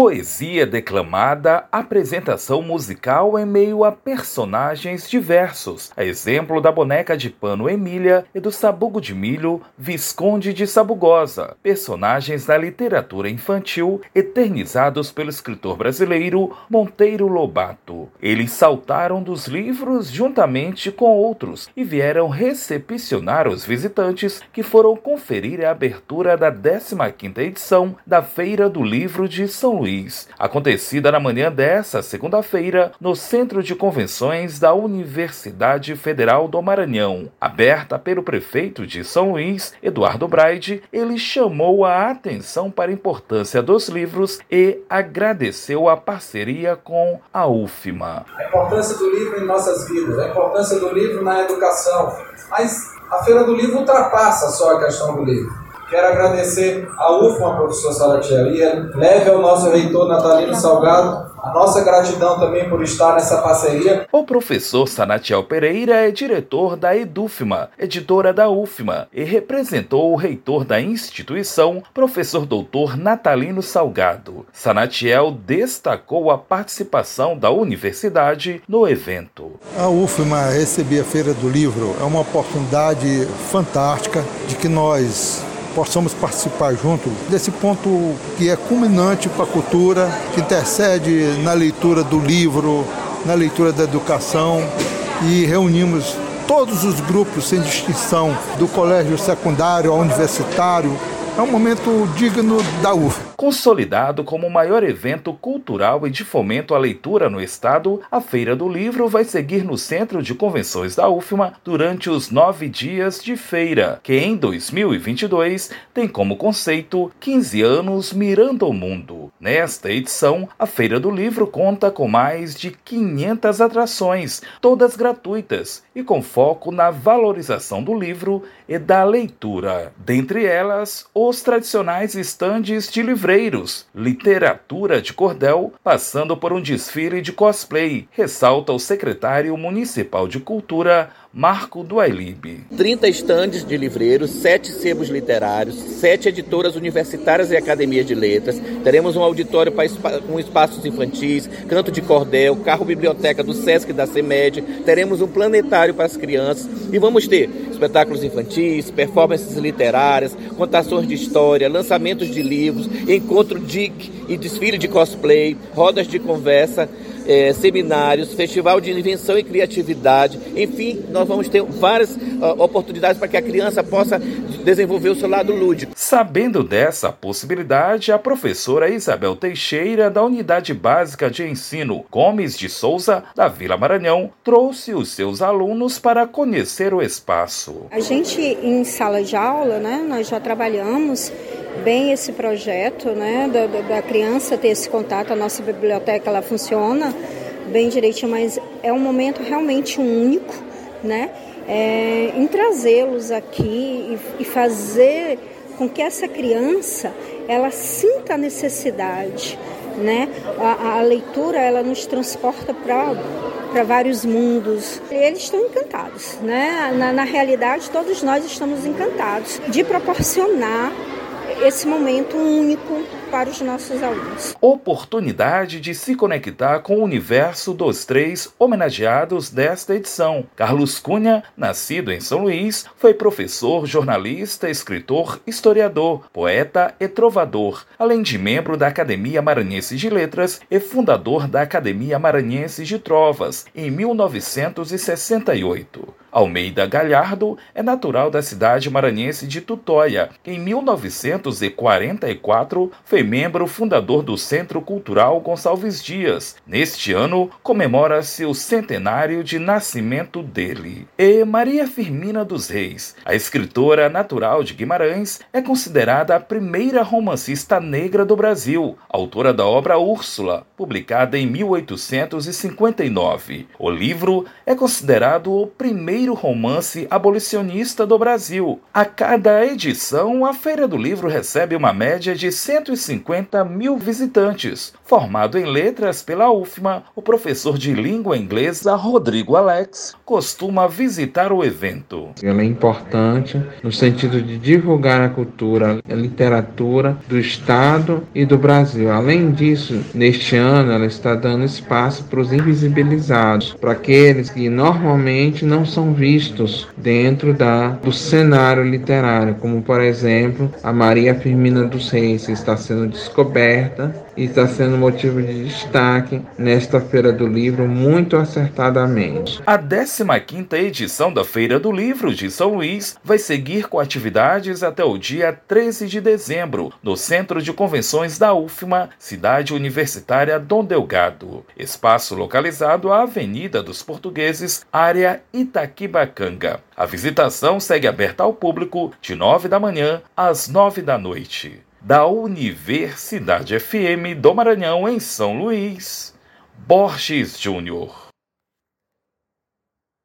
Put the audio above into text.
Poesia declamada, apresentação musical em meio a personagens diversos, a exemplo da boneca de pano Emília e do sabugo de milho Visconde de Sabugosa, personagens da literatura infantil eternizados pelo escritor brasileiro Monteiro Lobato. Eles saltaram dos livros juntamente com outros e vieram recepcionar os visitantes que foram conferir a abertura da 15ª edição da Feira do Livro de São Luís Luís, acontecida na manhã desta segunda-feira no Centro de Convenções da Universidade Federal do Maranhão. Aberta pelo prefeito de São Luís, Eduardo Braide, ele chamou a atenção para a importância dos livros e agradeceu a parceria com a UFMA. A importância do livro em nossas vidas, a importância do livro na educação. Mas a Feira do Livro ultrapassa só a questão do livro. Quero agradecer a UFMA, professor Salatiel, leve ao nosso reitor Natalino Salgado a nossa gratidão também por estar nessa parceria. O professor Sanatiel Pereira é diretor da Edufma, editora da UFMA, e representou o reitor da instituição, professor doutor Natalino Salgado. Sanatiel destacou a participação da universidade no evento. A UFMA receber a Feira do Livro é uma oportunidade fantástica de que nós possamos participar junto desse ponto que é culminante para a cultura, que intercede na leitura do livro, na leitura da educação e reunimos todos os grupos sem distinção, do colégio secundário ao universitário, é um momento digno da UF. Consolidado como o maior evento cultural e de fomento à leitura no estado, a Feira do Livro vai seguir no Centro de Convenções da UFMA durante os nove dias de feira, que em 2022 tem como conceito 15 anos mirando o mundo. Nesta edição, a Feira do Livro conta com mais de 500 atrações, todas gratuitas e com foco na valorização do livro e da leitura. Dentre elas, os tradicionais estandes de livreiros, literatura de cordel, passando por um desfile de cosplay, ressalta o secretário municipal de Cultura, Marco Duailib. 30 estandes de livreiros, 7 sebos literários, 7 editoras universitárias e academias de letras. Teremos um auditório com espaços infantis, canto de cordel, carro biblioteca do SESC e da CEMED. Teremos um planetário para as crianças e vamos ter espetáculos infantis, performances literárias, contações de história, lançamentos de livros, encontro DIC e desfile de cosplay, rodas de conversa é, seminários, festival de invenção e criatividade, enfim, nós vamos ter várias uh, oportunidades para que a criança possa desenvolver o seu lado lúdico. Sabendo dessa possibilidade, a professora Isabel Teixeira, da Unidade Básica de Ensino Gomes de Souza, da Vila Maranhão, trouxe os seus alunos para conhecer o espaço. A gente, em sala de aula, né, nós já trabalhamos bem esse projeto, né, da, da, criança ter esse contato. A nossa biblioteca ela funciona bem direitinho, mas é um momento realmente único, né, é, em trazê-los aqui e, e fazer com que essa criança ela sinta a necessidade, né? A, a leitura ela nos transporta para para vários mundos. Eles estão encantados, né? Na, na realidade, todos nós estamos encantados de proporcionar esse momento único para os nossos alunos. Oportunidade de se conectar com o universo dos três homenageados desta edição. Carlos Cunha, nascido em São Luís, foi professor, jornalista, escritor, historiador, poeta e trovador, além de membro da Academia Maranhense de Letras e fundador da Academia Maranhense de Trovas em 1968. Almeida Galhardo é natural da cidade maranhense de Tutóia. Em 1944, foi membro fundador do Centro Cultural Gonçalves Dias. Neste ano, comemora-se o centenário de nascimento dele. E Maria Firmina dos Reis, a escritora natural de Guimarães, é considerada a primeira romancista negra do Brasil, autora da obra Úrsula, publicada em 1859. O livro é considerado o primeiro primeiro romance abolicionista do Brasil. A cada edição, a Feira do Livro recebe uma média de 150 mil visitantes. Formado em letras pela UFMA, o professor de língua inglesa Rodrigo Alex costuma visitar o evento. Ela é importante no sentido de divulgar a cultura, a literatura do Estado e do Brasil. Além disso, neste ano ela está dando espaço para os invisibilizados, para aqueles que normalmente não vistos dentro da, do cenário literário, como por exemplo a Maria Firmina dos Reis está sendo descoberta e está sendo motivo de destaque nesta Feira do Livro muito acertadamente. A 15ª edição da Feira do Livro de São Luís vai seguir com atividades até o dia 13 de dezembro, no Centro de Convenções da UFMA, Cidade Universitária Dom Delgado. Espaço localizado à Avenida dos Portugueses, área Itaquibacanga. A visitação segue aberta ao público de 9 da manhã às 9 da noite. Da Universidade FM do Maranhão, em São Luís, Borges Júnior.